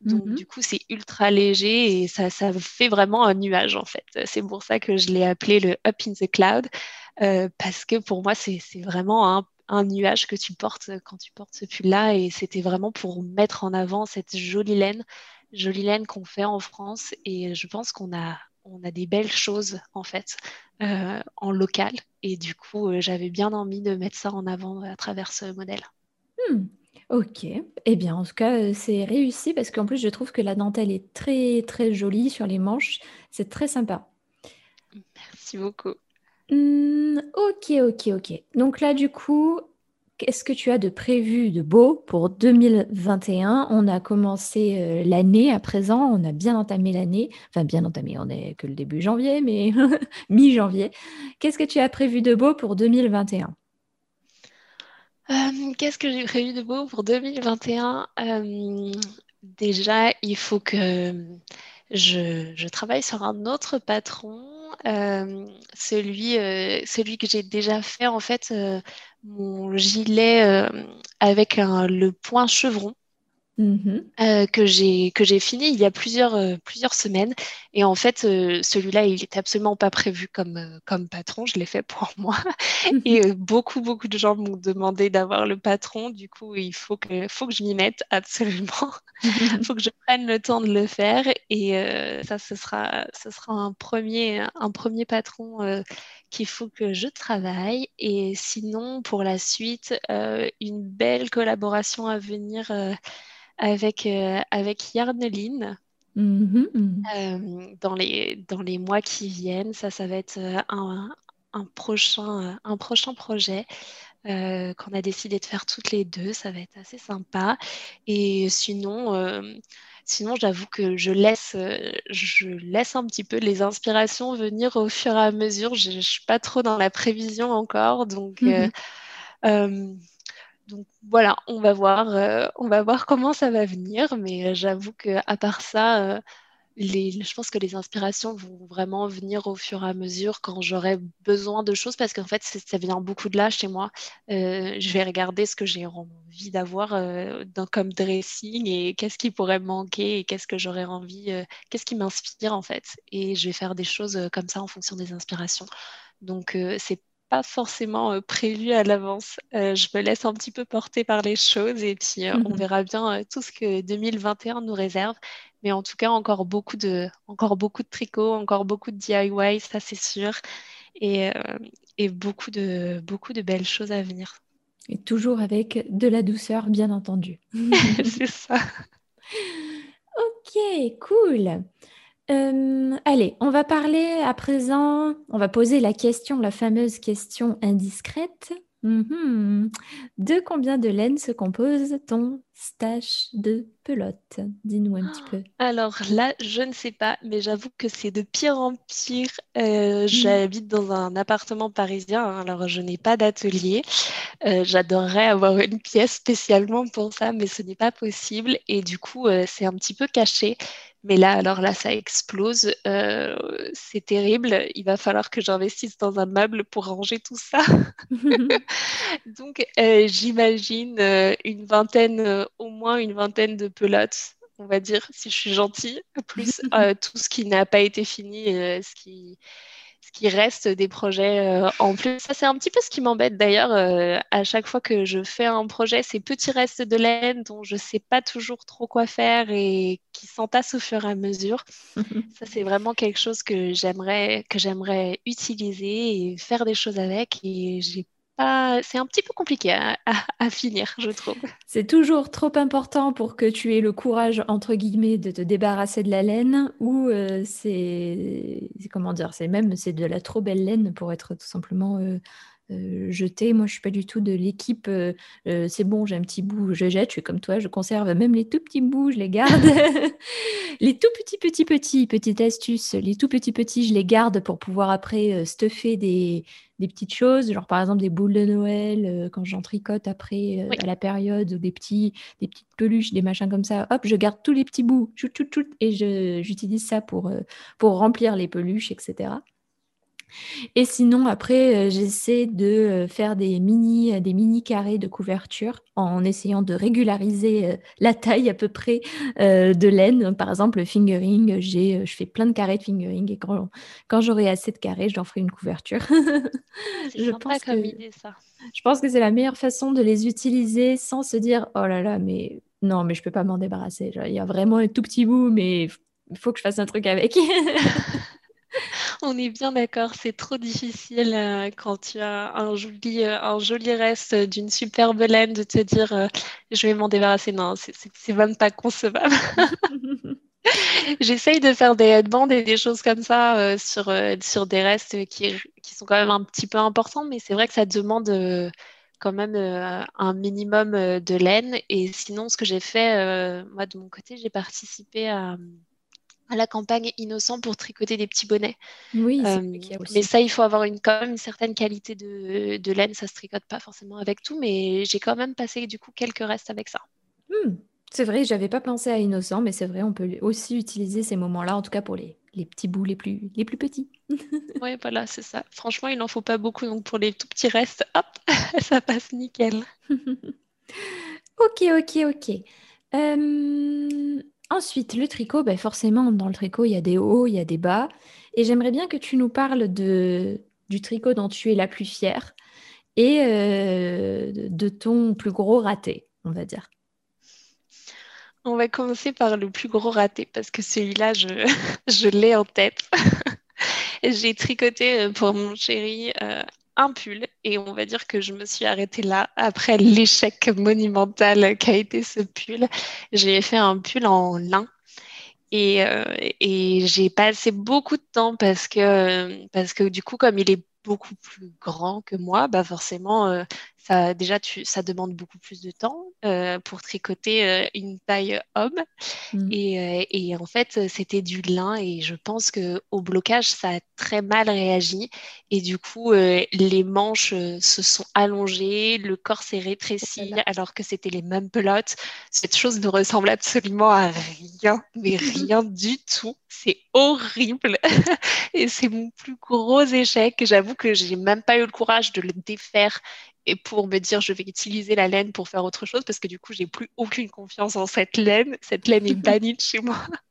Donc, Mhm. du coup, c'est ultra léger et ça, ça fait vraiment un nuage, en fait. C'est pour ça que je l'ai appelé le Up in the Cloud, euh, parce que pour moi, c'est vraiment un, un nuage que tu portes quand tu portes ce pull-là. Et c'était vraiment pour mettre en avant cette jolie laine, jolie laine qu'on fait en France. Et je pense qu'on a, on a des belles choses, en fait, euh, en local. Et du coup, euh, j'avais bien envie de mettre ça en avant à travers ce modèle. Hmm. Ok, eh bien en tout cas euh, c'est réussi parce qu'en plus je trouve que la dentelle est très très jolie sur les manches, c'est très sympa. Merci beaucoup. Hmm, ok, ok, ok. Donc là du coup, qu'est-ce que tu as de prévu de beau pour 2021? On a commencé euh, l'année à présent, on a bien entamé l'année, enfin bien entamé, on est que le début janvier, mais mi-janvier. Qu'est-ce que tu as prévu de beau pour 2021? Euh, qu'est-ce que j'ai prévu de beau pour 2021? Euh, déjà, il faut que je, travaille sur un autre patron, euh, celui, celui que j'ai déjà fait, en fait, mon gilet avec le point chevron Mhm, euh, que j'ai que j'ai fini il y a plusieurs, euh, plusieurs semaines. Et en fait, euh, celui-là, il était absolument pas prévu comme, comme patron. Je l'ai fait pour moi. Et euh, beaucoup, beaucoup de gens m'ont demandé d'avoir le patron. Du coup, il faut que, faut que je m'y mette absolument. Il faut que je prenne le temps de le faire. Et ça, ce sera, ce sera un premier, un premier patron qu'il faut que je travaille. Et sinon, pour la suite, une belle collaboration à venir avec, euh, avec Yarneline. Mhm, euh, dans les, dans les mois qui viennent. Ça, ça va être euh, un, un prochain, un prochain projet euh, qu'on a décidé de faire toutes les deux. Ça va être assez sympa. Et sinon, euh, sinon j'avoue que je laisse, je laisse un petit peu les inspirations venir au fur et à mesure. Je ne suis pas trop dans la prévision encore. Donc, donc voilà, on va voir, euh, on va voir comment ça va venir. Mais euh, j'avoue que à part ça, euh, je pense que les inspirations vont vraiment venir au fur et à mesure quand j'aurai besoin de choses parce qu'en fait, ça vient beaucoup de là chez moi. Je vais regarder ce que j'ai envie d'avoir comme dressing et qu'est-ce qui pourrait manquer et qu'est-ce que j'aurais envie, qu'est-ce qui m'inspire en fait. Et je vais faire des choses comme ça en fonction des inspirations. Donc, c'est pas forcément prévu à l'avance. je me laisse un petit peu porter par les choses et puis on verra bien tout ce que 2021 nous réserve. Mais en tout cas, encore beaucoup de, encore beaucoup de tricot, encore beaucoup de DIY, ça c'est sûr. Et, et beaucoup, de, beaucoup de belles choses à venir. Et toujours avec de la douceur, bien entendu. c'est ça. Ok, cool. Allez, on va parler à présent, on va poser la question, la fameuse question indiscrète. Mhm. De combien de laine se compose ton stash de pelote Dis-nous un petit peu. Alors là, je ne sais pas, mais j'avoue que c'est de pire en pire. Euh. J'habite dans un appartement parisien, hein, alors je n'ai pas d'atelier. Euh, j'adorerais avoir une pièce spécialement pour ça, mais ce n'est pas possible. Et du coup, c'est un petit peu caché. Mais là, alors là, ça explose. Euh, c'est terrible. Il va falloir que j'investisse dans un meuble pour ranger tout ça. Donc, euh, j'imagine euh, une vingtaine, au moins une vingtaine de pelotes, on va dire, si je suis gentille, plus tout ce qui n'a pas été fini, ce qui ce qui reste des projets euh, en plus. Ça, c'est un petit peu ce qui m'embête d'ailleurs. Euh, à chaque fois que je fais un projet, ces petits restes de laine dont je ne sais pas toujours trop quoi faire et qui s'entassent au fur et à mesure. ça, c'est vraiment quelque chose que j'aimerais, que j'aimerais utiliser et faire des choses avec. Et j'ai c'est un petit peu compliqué à, finir, je trouve. C'est toujours trop important pour que tu aies le courage, entre guillemets, de te débarrasser de la laine, ou euh, c'est, comment dire, c'est même c'est de la trop belle laine pour être tout simplement euh, euh, jeter. Moi, je suis pas du tout de l'équipe. Euh, euh, c'est bon, j'ai un petit bout, je jette. Je suis comme toi, je conserve même les tout petits bouts, je les garde. les tout petits, petits, petits, petite astuce, les tout petits, petits, je les garde pour pouvoir après stuffer des, des, petites choses, genre par exemple des boules de Noël quand j'en tricote après à la période, ou des petits, des petites peluches, des machins comme ça. Hop, je garde tous les petits bouts, chut, chut, et j'utilise ça pour, pour remplir les peluches, etc. Et sinon, après, euh, j'essaie de euh, faire des mini, euh, des mini carrés de couverture en essayant de régulariser la taille à peu près de laine. Par exemple, le fingering, j'ai, je fais plein de carrés de fingering et quand, quand j'aurai assez de carrés, j'en ferai une couverture. je pense comme que, idée, ça. Je pense que c'est la meilleure façon de les utiliser sans se dire oh là là, mais non, mais je peux pas m'en débarrasser. il y a vraiment un tout petit bout, mais il faut que je fasse un truc avec. On est bien d'accord, c'est trop difficile euh, quand tu as un joli, euh, un joli reste d'une superbe laine de te dire euh, je vais m'en débarrasser. Non, c'est même pas concevable. J'essaye de faire des headbands et des choses comme ça sur, sur des restes qui, qui, sont quand même un petit peu importants, mais c'est vrai que ça demande quand même un minimum de laine. Et sinon, ce que j'ai fait, moi de mon côté, j'ai participé à à la campagne innocent pour tricoter des petits bonnets. Oui, euh, mais ça, il faut avoir une, quand même une certaine qualité de, laine. Ça se tricote pas forcément avec tout, mais j'ai quand même passé du coup quelques restes avec ça. Hmm, c'est vrai, j'avais pas pensé à innocent, mais c'est vrai, on peut aussi utiliser ces moments-là, en tout cas pour les, les petits bouts les plus, les plus petits. oui, voilà, c'est ça. Franchement, il n'en faut pas beaucoup, donc pour les tout petits restes, hop, ça passe nickel. ok, ok, ok. Euh, Ensuite, le tricot, ben forcément, dans le tricot, il y a des hauts, il y a des bas. Et j'aimerais bien que tu nous parles du tricot dont tu es la plus fière et euh, de ton plus gros raté, on va dire. On va commencer par le plus gros raté parce que celui-là, je, je l'ai en tête. J'ai tricoté euh, pour mon chéri euh, un pull et on va dire que je me suis arrêtée là après l'échec monumental qu'a été ce pull. J'ai fait un pull en lin et, euh, j'ai passé beaucoup de temps parce que, parce que du coup, comme il est beaucoup plus grand que moi, bah forcément, euh, ça, déjà, tu, ça demande beaucoup plus de temps euh, pour tricoter euh, une taille homme. Mm. Et, et, en fait, c'était du lin et je pense que au blocage, ça a très mal réagi. Et du coup, les manches se sont allongées, le corps s'est rétréci alors que c'était les mêmes pelotes. Cette chose ne ressemble absolument à rien, mais rien du tout. C'est horrible. et c'est mon plus gros échec. J'avoue que j'ai même pas eu le courage de le défaire et pour me dire je vais utiliser la laine pour faire autre chose parce que du coup j'ai plus aucune confiance en cette laine. Cette laine est bannie de chez moi.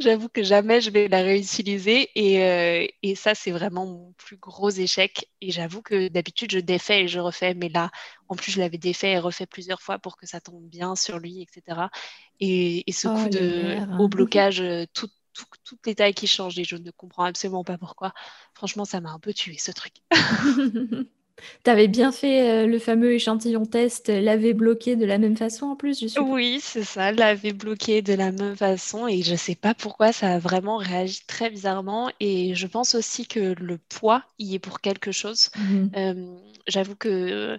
J'avoue que jamais je vais la réutiliser et, euh, et ça, c'est vraiment mon plus gros échec. Et j'avoue que d'habitude, je défais et je refais, mais là, en plus, je l'avais défait et refait plusieurs fois pour que ça tombe bien sur lui, etc. Et, et ce Oh, coup de, verre. au blocage, tout, tout- toutes les tailles qui changent et je ne comprends absolument pas pourquoi. Franchement, ça m'a un peu tué ce truc. T'avais bien fait euh, le fameux échantillon test, euh, laver bloqué de la même façon en plus, je suppose? Oui, c'est ça, l'avait bloqué de la même façon et je sais pas pourquoi ça a vraiment réagi très bizarrement et je pense aussi que le poids y est pour quelque chose. Mhm. Euh, j'avoue que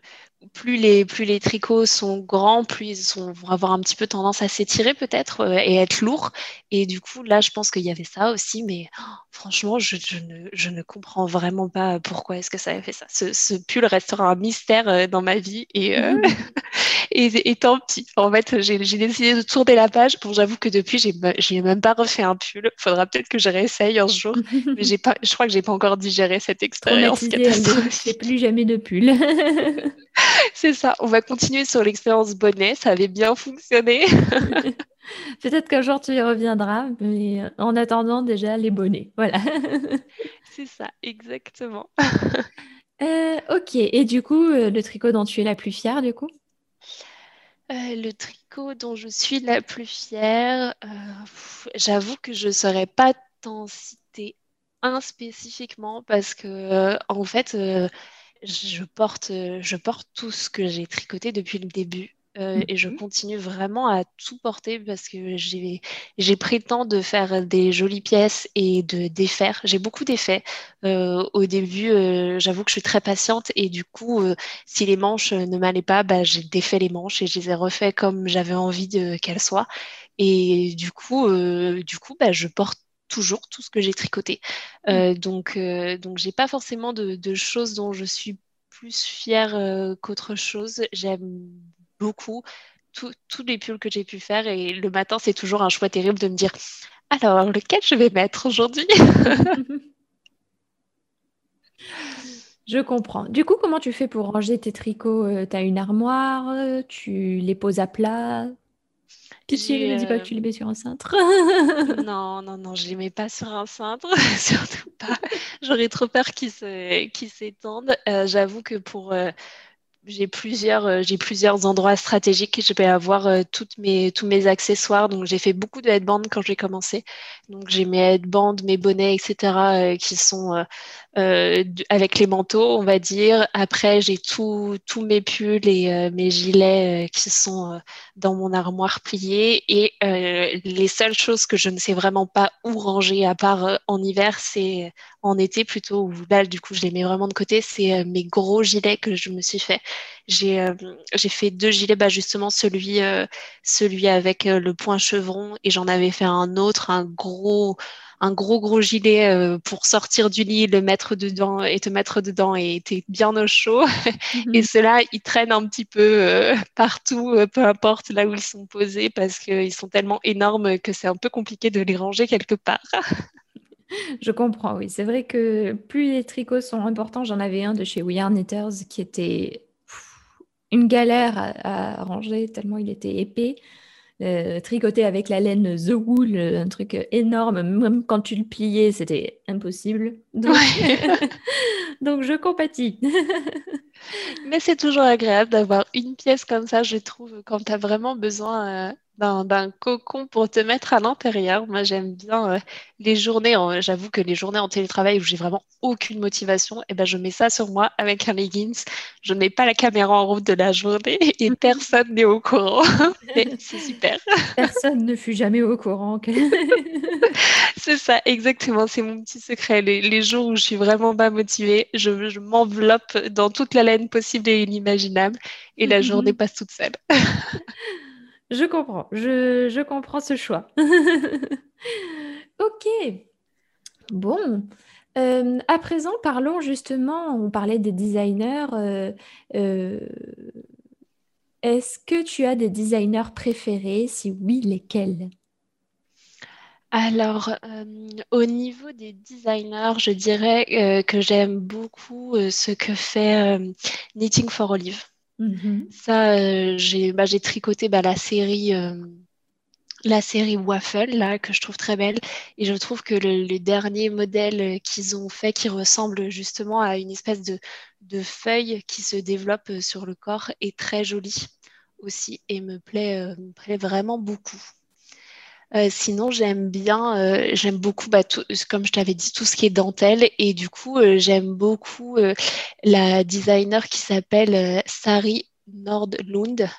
plus les, plus les tricots sont grands, plus ils sont- vont avoir un petit peu tendance à s'étirer peut-être euh, et être lourds et du coup là je pense qu'il y avait ça aussi mais oh, franchement je, je ne, je ne comprends vraiment pas pourquoi est-ce que ça a fait ça. Ce, ce pull restera un mystère euh, dans ma vie et, euh, et, et tant pis. En fait, j'ai décidé de tourner la page. Bon, j'avoue que depuis, j'ai me- j'ai même pas refait un pull. Faudra peut-être que je réessaye un jour. Mais pas, je crois que j'ai pas encore digéré cette expérience fait catastrophique. plus jamais de pull. C'est ça. On va continuer sur l'expérience bonnet. Ça avait bien fonctionné. Peut-être qu'un jour tu y reviendras, mais euh, en attendant déjà les bonnets. Voilà. C'est ça, exactement. Euh, ok, et du coup, euh, le tricot dont tu es la plus fière, du coup? Euh, le tricot dont je suis la plus fière, euh, j'avoue que je ne saurais pas t'en citer un spécifiquement parce que euh, en fait, je porte, je porte tout ce que j'ai tricoté depuis le début. Euh, et je continue vraiment à tout porter parce que j'ai pris le temps de faire des jolies pièces et de défaire. J'ai beaucoup défait. Euh, au début, euh, j'avoue que je suis très patiente et du coup, si les manches ne m'allaient pas, bah, j'ai défait les manches et je les ai refait comme j'avais envie qu'elles soient. Et du coup, du coup bah, je porte toujours tout ce que j'ai tricoté. Euh, donc, donc j'ai pas forcément de, de choses dont je suis plus fière qu'autre chose. J'aime beaucoup tous les pulls que j'ai pu faire et le matin, c'est toujours un choix terrible de me dire, alors, lequel je vais mettre aujourd'hui? Je comprends. Du coup, comment tu fais pour ranger tes tricots? Euh, T'as une armoire, euh, tu les poses à plat? Pitié, ne dis pas que euh, tu les mets sur un cintre. Non, non, non, je les mets pas sur un cintre, surtout pas. J'aurais trop peur qu'ils s'étendent. Euh, j'avoue que pour, euh, j'ai plusieurs, euh, j'ai plusieurs endroits stratégiques. Je vais avoir euh, toutes mes, tous mes accessoires. Donc, j'ai fait beaucoup de headbands quand j'ai commencé. Donc, j'ai mes headbands, mes bonnets, etc., euh, qui sont euh, avec les manteaux, on va dire. Après, j'ai tous mes pulls et euh, mes gilets euh, qui sont euh, dans mon armoire pliée. Et euh, les seules choses que je ne sais vraiment pas où ranger, à part euh, en hiver, c'est en été plutôt, où là, du coup, je les mets vraiment de côté. C'est mes gros gilets que je me suis fait. J'ai fait deux gilets, bah, justement, celui, celui avec le point chevron, et j'en avais fait un autre, un gros un gros gros gilet euh, pour sortir du lit, le mettre dedans et te mettre dedans et t'es bien au chaud. Et ceux-là, ils traînent un petit peu euh, partout, euh, peu importe là où ils sont posés, parce qu'ils sont tellement énormes que c'est un peu compliqué de les ranger quelque part. Je comprends, oui. C'est vrai que plus les tricots sont importants, j'en avais un de chez We Are Knitters qui était une galère à, à ranger tellement il était épais. Euh, tricoté avec la laine The Wool, un truc énorme. Même quand tu le pliais, c'était impossible. Donc, Ouais. donc je compatis. Mais c'est toujours agréable d'avoir une pièce comme ça, je trouve, quand tu as vraiment besoin euh, d'un cocon pour te mettre à l'intérieur. Moi, j'aime bien euh, les journées, j'avoue que les journées en télétravail où j'ai vraiment aucune motivation, et ben, je mets ça sur moi avec un leggings. Je mets pas la caméra en route de la journée et personne n'est au courant. C'est super. Personne ne fut jamais au courant. C'est ça, exactement. C'est mon petit secret. Les, les jours où je suis vraiment pas motivée, je, je m'enveloppe dans toute la laine possible et inimaginable et la journée passe toute seule. Je comprends, je, comprends ce choix. Ok, bon. Euh, à présent, parlons justement, on parlait des designers. euh, euh, est-ce que tu as des designers préférés? Si oui, lesquels? Alors, au niveau des designers, je dirais que j'aime beaucoup ce que fait Knitting for Olive. Mhm. Ça, euh, j'ai bah, j'ai tricoté bah, la série, euh, la série Waffle, là, que je trouve très belle. Et je trouve que le, dernier modèle qu'ils ont fait, qui ressemble justement à une espèce de, feuille qui se développe sur le corps, est très joli aussi et euh, me plaît vraiment beaucoup. Euh, sinon, j'aime bien, euh, j'aime beaucoup, bah, comme je t'avais dit, tout ce qui est dentelle. Et du coup, j'aime beaucoup la designer qui s'appelle Sari Nordlund.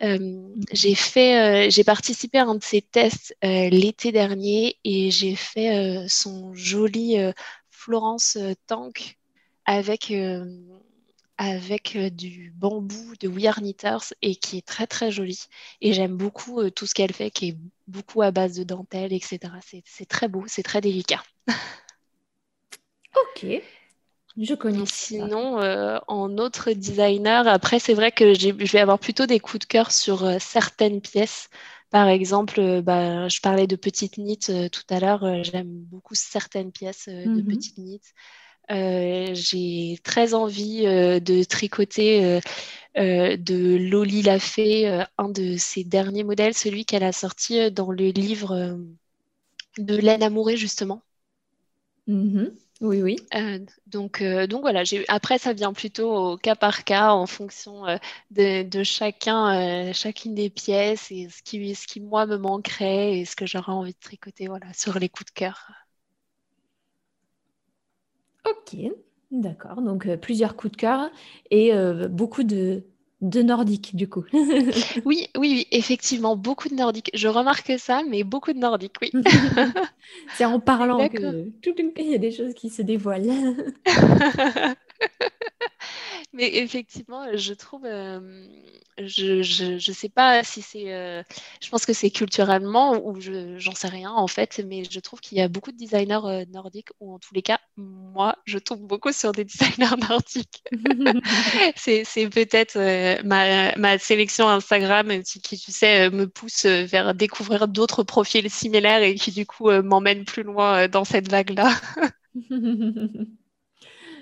j'ai participé à un de ses tests l'été dernier et j'ai fait son joli Florence Tank avec avec euh, du bambou de We Are Knitters et qui est très très joli. Et j'aime beaucoup euh, tout ce qu'elle fait, qui est beaucoup à base de dentelle, etc. C'est très beau, c'est très délicat. ok. Je connais. Sinon, euh, en autre designer, après, c'est vrai que je vais avoir plutôt des coups de cœur sur certaines pièces. Par exemple, bah, je parlais de petites knits tout à l'heure. J'aime beaucoup certaines pièces de mhm. petites knits. Euh, j'ai très envie euh, de tricoter euh, de Loli Lafay, un de ses derniers modèles, celui qu'elle a sorti dans le livre de Laine Amourée, justement. Mm-hmm. Oui, oui. donc, donc voilà, après, ça vient plutôt au cas par cas en fonction de, de, chacun, chacune des pièces et ce qui, ce qui, moi, me manquerait et ce que j'aurais envie de tricoter voilà, sur les coups de cœur. Ok, d'accord. Donc euh, plusieurs coups de cœur et euh, beaucoup de, de nordique du coup. oui, oui, oui, effectivement, beaucoup de nordique. Je remarque ça, mais beaucoup de nordique, oui. C'est en parlant que il y a des choses qui se dévoilent. Mais effectivement, je trouve, euh, je ne sais pas si c'est, euh, je pense que c'est culturellement ou je j'en sais rien en fait, mais je trouve qu'il y a beaucoup de designers euh, nordiques ou en tous les cas, moi, je tombe beaucoup sur des designers nordiques. c'est, peut-être ma, ma, sélection Instagram qui, qui, tu sais, me pousse vers découvrir d'autres profils similaires et qui du coup m'emmène plus loin dans cette vague-là.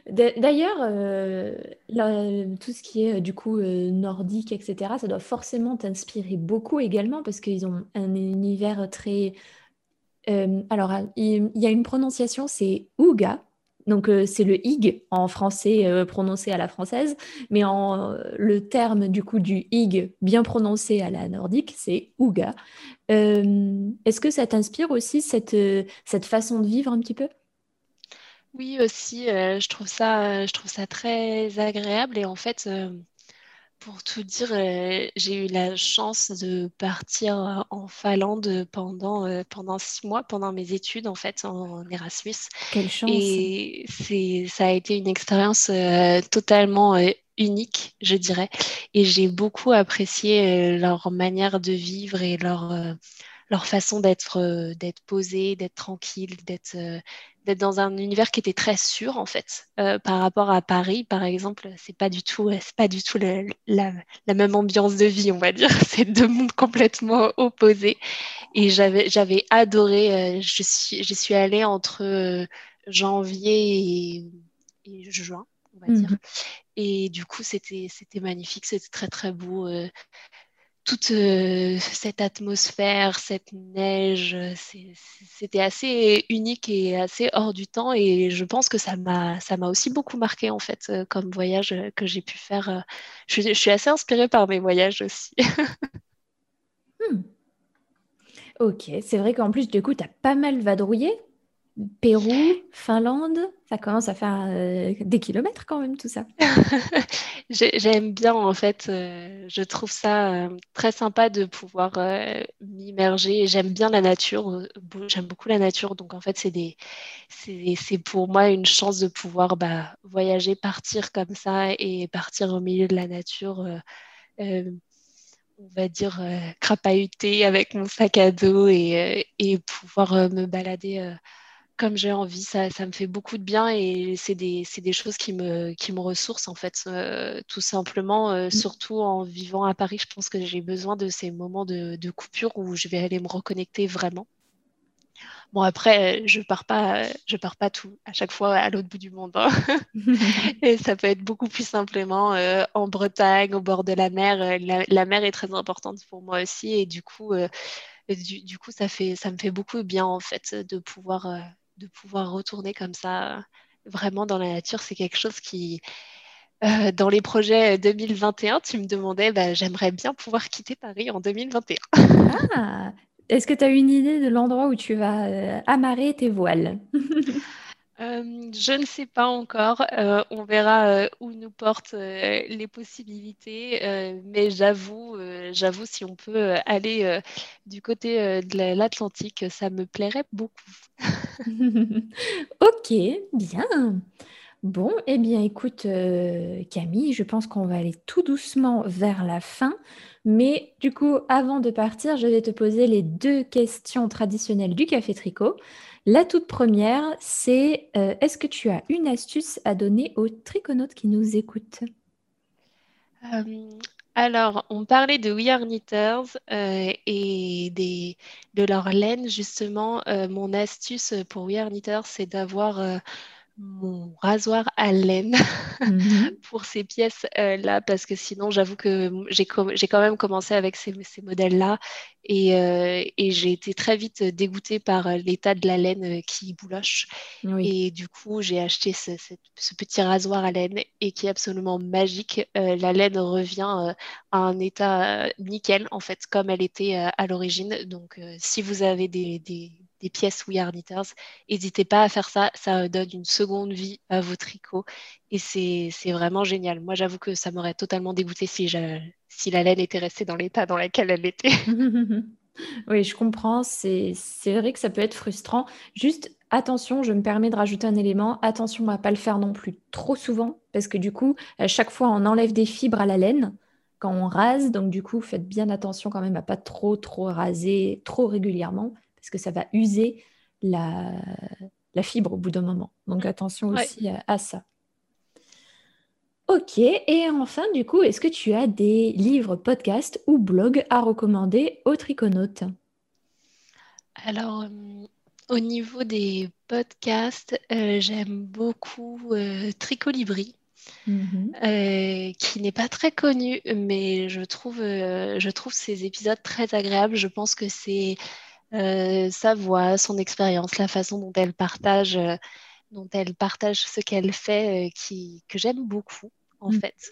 D'ailleurs, euh, tout ce qui est du coup euh, nordique, etc., ça doit forcément t'inspirer beaucoup également parce qu'ils ont un univers très. Euh, alors, il, y a une prononciation, c'est Ouga. Donc, c'est le ig en français prononcé à la française, mais en, le terme du coup du ig bien prononcé à la nordique, c'est Ouga. Est-ce que ça t'inspire aussi cette, cette façon de vivre un petit peu? Oui, aussi, euh, je trouve ça, je trouve ça très agréable. Et en fait, euh, pour tout dire, euh, j'ai eu la chance de partir en Finlande pendant, pendant six mois, pendant mes études, en fait, en, Erasmus. Quelle chance. Et c'est, ça a été une expérience totalement unique, je dirais. Et j'ai beaucoup apprécié leur manière de vivre et leur leur façon d'être d'être posée, d'être tranquille, d'être d'être dans un univers qui était très sûr en fait. Euh, par rapport à Paris par exemple c'est pas du tout c'est pas du tout la, la, même ambiance de vie on va dire. C'est deux mondes complètement opposés. Et j'avais j'avais adoré euh, je suis je suis allée entre euh, janvier et, juin on va dire. Mhm. et du coup c'était c'était magnifique c'était très très beau toute euh, cette atmosphère, cette neige, c'était assez unique et assez hors du temps. Et je pense que ça m'a, aussi beaucoup marqué en fait euh, comme voyage que j'ai pu faire. Euh. Je, suis assez inspirée par mes voyages aussi. Hmm. Ok, c'est vrai qu'en plus du coup, tu as pas mal vadrouillé? Pérou, Finlande, ça commence à faire euh, des kilomètres quand même tout ça. J'aime bien en fait, euh, je trouve ça euh, très sympa de pouvoir m'immerger. J'aime bien la nature, j'aime beaucoup la nature, donc en fait c'est pour moi une chance de pouvoir bah, voyager, partir comme ça et partir au milieu de la nature. on va dire crapahuter avec mon sac à dos et, et pouvoir me balader comme j'ai envie, ça, ça, me fait beaucoup de bien et c'est des, des, choses qui me, qui me ressourcent en fait, euh, tout simplement. Euh, mm. Surtout en vivant à Paris, je pense que j'ai besoin de ces moments de, de, coupure où je vais aller me reconnecter vraiment. Bon après, je pars pas, je pars pas tout à chaque fois à l'autre bout du monde. Hein. et ça peut être beaucoup plus simplement euh, en Bretagne, au bord de la mer. La, la, mer est très importante pour moi aussi et du coup du, coup, ça, fait, ça me fait beaucoup bien en fait de pouvoir, de pouvoir retourner comme ça vraiment dans la nature. C'est quelque chose qui, dans les projets 2021, tu me demandais, bah, j'aimerais bien pouvoir quitter Paris en 2021. Ah, est-ce que tu as une idée de l'endroit où tu vas amarrer tes voiles? Euh, je ne sais pas encore. Euh, on verra euh, où nous portent les possibilités. mais j'avoue, j'avoue, si on peut aller du côté de l'Atlantique, ça me plairait beaucoup. ok, bien. Bon, eh bien, écoute, Camille, je pense qu'on va aller tout doucement vers la fin. Mais du coup, avant de partir, je vais te poser les deux questions traditionnelles du Café Tricot. La toute première, c'est euh, est-ce que tu as une astuce à donner aux triconautes qui nous écoutent? Euh, alors, on parlait de We Are Knitters euh, et des, de leur laine, justement. mon astuce pour We Are Knitters, c'est d'avoir mon rasoir à laine mhm. pour ces pièces-là, parce que sinon, j'avoue que j'ai quand même commencé avec ces, modèles-là euh, et, j'ai été très vite dégoûtée par l'état de la laine qui bouloche. Et du coup, j'ai acheté ce, petit rasoir à laine et qui est absolument magique. Euh, la laine revient euh, à un état nickel, en fait, comme elle était à l'origine. Donc, si vous avez des des pièces We Are Knitters. N'hésitez pas à faire ça, ça donne une seconde vie à vos tricots et c'est vraiment génial. Moi, j'avoue que ça m'aurait totalement dégoûté si, si la laine était restée dans l'état dans lequel elle était. oui, je comprends. C'est vrai que ça peut être frustrant. Juste attention, je me permets de rajouter un élément. Attention à ne pas le faire non plus trop souvent parce que du coup, à chaque fois, on enlève des fibres à la laine quand on rase. Donc, du coup, faites bien attention quand même à pas trop, trop raser trop régulièrement parce que ça va user la, fibre au bout d'un moment. Donc attention aussi à, ça. Ok, et enfin, du coup, est-ce que tu as des livres, podcasts ou blogs à recommander aux triconautes? Alors, euh, au niveau des podcasts, euh, j'aime beaucoup euh, Tricolibri. Mm-hmm. qui n'est pas très connu, mais je trouve, je trouve ces épisodes très agréables. Je pense que c'est sa voix, son expérience, la façon dont elle partage, dont elle partage ce qu'elle fait, euh, qui, que j'aime beaucoup en mm. fait.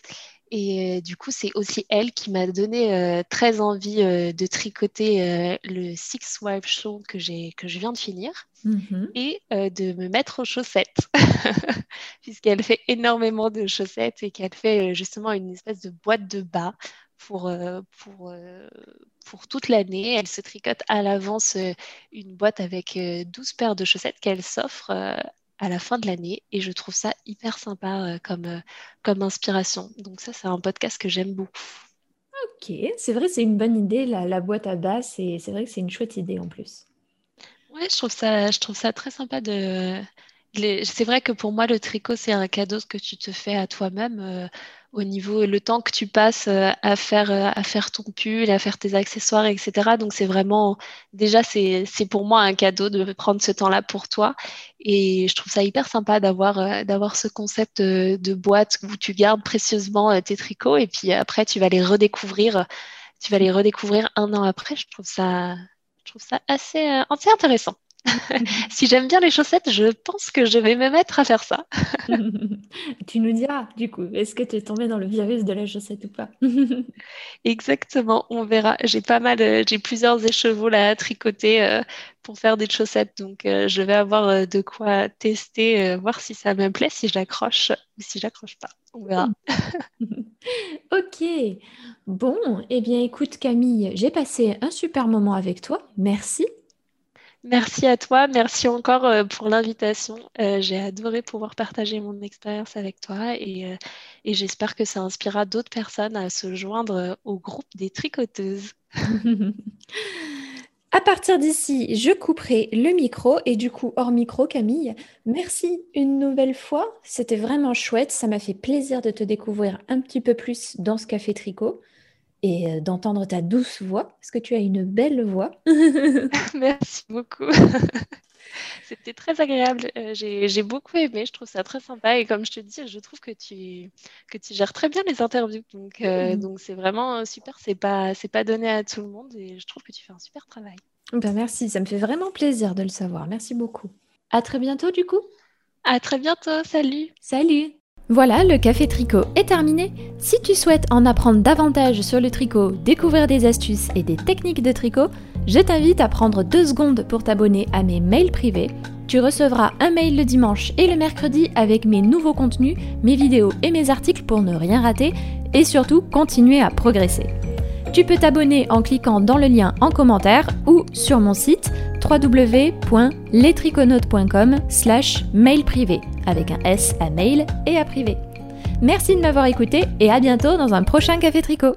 Et du coup, c'est aussi elle qui m'a donné très envie de tricoter le Six Wives Show que, que je viens de finir mm-hmm. et de me mettre aux chaussettes, puisqu'elle fait énormément de chaussettes et qu'elle fait justement une espèce de boîte de bas pour, euh, pour, euh, pour toute l'année. Elle se tricote à l'avance euh, une boîte avec 12 paires de chaussettes qu'elle s'offre à la fin de l'année et je trouve ça hyper sympa comme, comme inspiration. Donc ça, c'est un podcast que j'aime beaucoup. Ok, c'est vrai, c'est une bonne idée, la, la boîte à bas, c'est vrai que c'est une chouette idée en plus. Ouais, je trouve ça, je trouve ça très sympa de... C'est vrai que pour moi, le tricot, c'est un cadeau que tu te fais à toi-même au niveau le temps que tu passes euh, à faire euh, à faire ton pull, à faire tes accessoires, etc. Donc c'est vraiment déjà c'est pour moi un cadeau de prendre ce temps-là pour toi et je trouve ça hyper sympa d'avoir euh, d'avoir ce concept de boîte où tu gardes précieusement tes tricots et puis après tu vas les redécouvrir tu vas les redécouvrir un an après. Je trouve ça je trouve ça assez, assez intéressant. si j'aime bien les chaussettes, je pense que je vais me mettre à faire ça. tu nous diras, du coup, est-ce que tu es tombé dans le virus de la chaussette ou pas? Exactement, on verra. J'ai pas mal, euh, j'ai plusieurs écheveaux là à tricoter euh, pour faire des chaussettes, donc euh, je vais avoir de quoi tester, voir si ça me plaît, si j'accroche ou si j'accroche pas. On verra. ok. Bon, eh bien écoute Camille, j'ai passé un super moment avec toi. Merci. Merci à toi, merci encore euh, pour l'invitation. Euh, j'ai adoré pouvoir partager mon expérience avec toi et, euh, et j'espère que ça inspirera d'autres personnes à se joindre au groupe des tricoteuses. à partir d'ici, je couperai le micro et du coup hors micro, Camille, merci une nouvelle fois. C'était vraiment chouette, ça m'a fait plaisir de te découvrir un petit peu plus dans ce café tricot et euh, d'entendre ta douce voix, parce que tu as une belle voix. Merci beaucoup. C'était très agréable. Euh, j'ai beaucoup aimé. Je trouve ça très sympa. Et comme je te dis, je trouve que tu, que tu gères très bien les interviews. Donc, euh, mm. donc c'est vraiment super. C'est pas, pas donné à tout le monde. Et je trouve que tu fais un super travail. Ben merci. Ça me fait vraiment plaisir de le savoir. Merci beaucoup. À très bientôt, du coup. À très bientôt. Salut. Salut. Voilà, le café tricot est terminé. Si tu souhaites en apprendre davantage sur le tricot, découvrir des astuces et des techniques de tricot, je t'invite à prendre deux secondes pour t'abonner à mes mails privés. Tu recevras un mail le dimanche et le mercredi avec mes nouveaux contenus, mes vidéos et mes articles pour ne rien rater et surtout continuer à progresser. Tu peux t'abonner en cliquant dans le lien en commentaire ou sur mon site www.letriconautes.com slash mail privé avec un S à mail et à privé. Merci de m'avoir écouté et à bientôt dans un prochain Café Tricot.